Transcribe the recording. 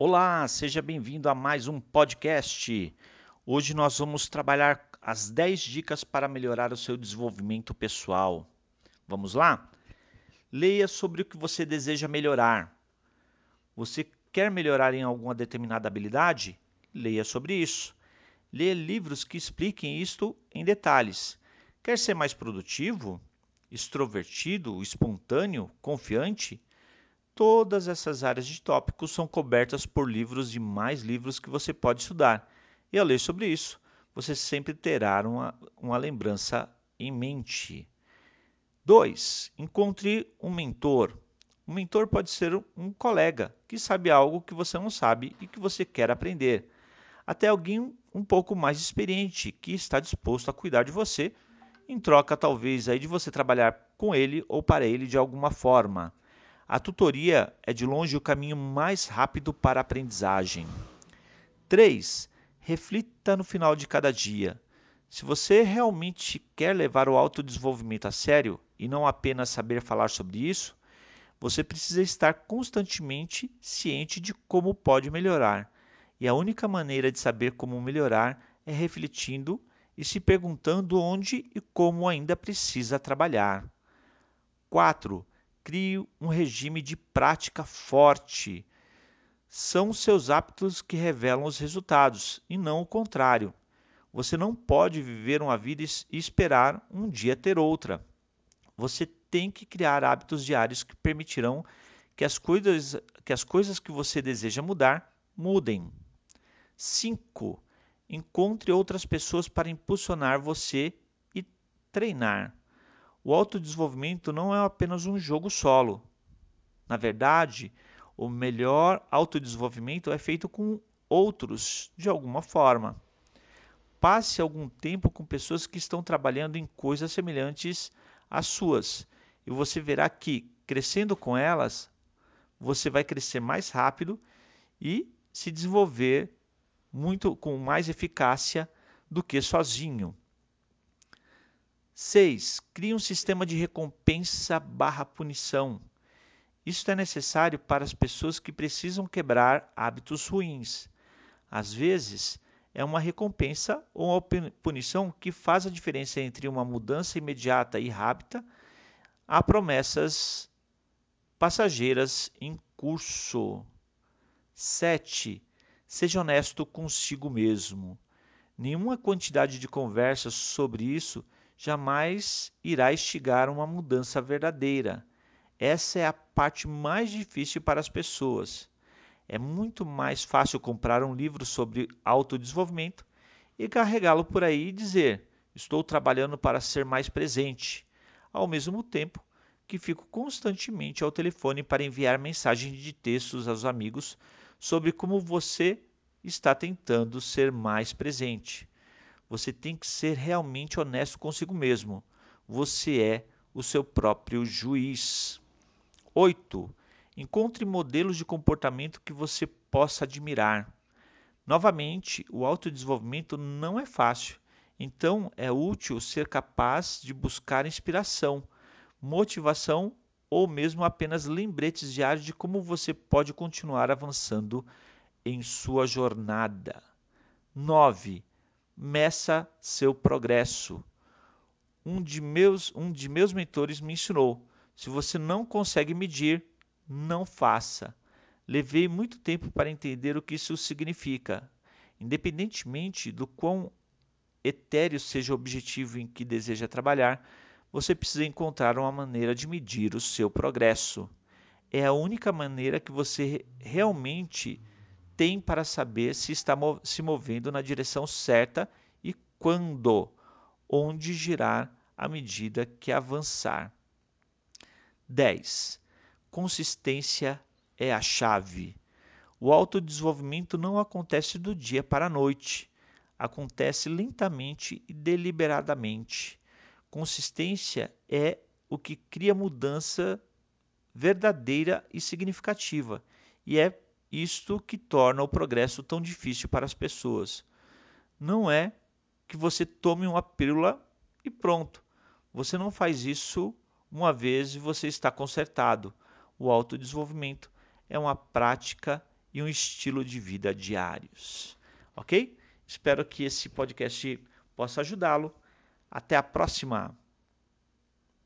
Olá, seja bem-vindo a mais um podcast. Hoje nós vamos trabalhar as 10 dicas para melhorar o seu desenvolvimento pessoal. Vamos lá? Leia sobre o que você deseja melhorar. Você quer melhorar em alguma determinada habilidade? Leia sobre isso. Leia livros que expliquem isto em detalhes. Quer ser mais produtivo? Extrovertido? Espontâneo? Confiante? Todas essas áreas de tópicos são cobertas por livros e mais livros que você pode estudar. E ao ler sobre isso, você sempre terá uma, uma lembrança em mente. 2. Encontre um mentor. Um mentor pode ser um colega que sabe algo que você não sabe e que você quer aprender. Até alguém um pouco mais experiente que está disposto a cuidar de você, em troca talvez aí de você trabalhar com ele ou para ele de alguma forma. A tutoria é de longe o caminho mais rápido para a aprendizagem. 3. Reflita no final de cada dia. Se você realmente quer levar o autodesenvolvimento a sério e não apenas saber falar sobre isso, você precisa estar constantemente ciente de como pode melhorar. E a única maneira de saber como melhorar é refletindo e se perguntando onde e como ainda precisa trabalhar. 4 crie um regime de prática forte. São seus hábitos que revelam os resultados e não o contrário. Você não pode viver uma vida e esperar um dia ter outra. Você tem que criar hábitos diários que permitirão que as coisas que, as coisas que você deseja mudar mudem. 5. Encontre outras pessoas para impulsionar você e treinar. O autodesenvolvimento não é apenas um jogo solo. Na verdade, o melhor autodesenvolvimento é feito com outros de alguma forma. Passe algum tempo com pessoas que estão trabalhando em coisas semelhantes às suas e você verá que, crescendo com elas, você vai crescer mais rápido e se desenvolver muito com mais eficácia do que sozinho. 6. Crie um sistema de recompensa barra punição. Isso é necessário para as pessoas que precisam quebrar hábitos ruins. Às vezes, é uma recompensa ou uma punição que faz a diferença entre uma mudança imediata e rápida a promessas passageiras em curso. 7. Seja honesto consigo mesmo. Nenhuma quantidade de conversas sobre isso jamais irá instigar uma mudança verdadeira. Essa é a parte mais difícil para as pessoas. É muito mais fácil comprar um livro sobre autodesenvolvimento e carregá-lo por aí e dizer: Estou trabalhando para ser mais presente, ao mesmo tempo que fico constantemente ao telefone para enviar mensagens de textos aos amigos sobre como você está tentando ser mais presente. Você tem que ser realmente honesto consigo mesmo. Você é o seu próprio juiz. 8. Encontre modelos de comportamento que você possa admirar. Novamente, o autodesenvolvimento não é fácil, então é útil ser capaz de buscar inspiração, motivação ou mesmo apenas lembretes diários de como você pode continuar avançando em sua jornada. 9 meça seu progresso. Um de meus, um de meus mentores me ensinou: se você não consegue medir, não faça. Levei muito tempo para entender o que isso significa. Independentemente do quão etéreo seja o objetivo em que deseja trabalhar, você precisa encontrar uma maneira de medir o seu progresso. É a única maneira que você realmente tem para saber se está se movendo na direção certa e quando, onde girar à medida que avançar. 10. Consistência é a chave. O autodesenvolvimento não acontece do dia para a noite, acontece lentamente e deliberadamente. Consistência é o que cria mudança verdadeira e significativa, e é isto que torna o progresso tão difícil para as pessoas. Não é que você tome uma pílula e pronto. Você não faz isso uma vez e você está consertado. O autodesenvolvimento é uma prática e um estilo de vida diários. Ok? Espero que esse podcast possa ajudá-lo. Até a próxima!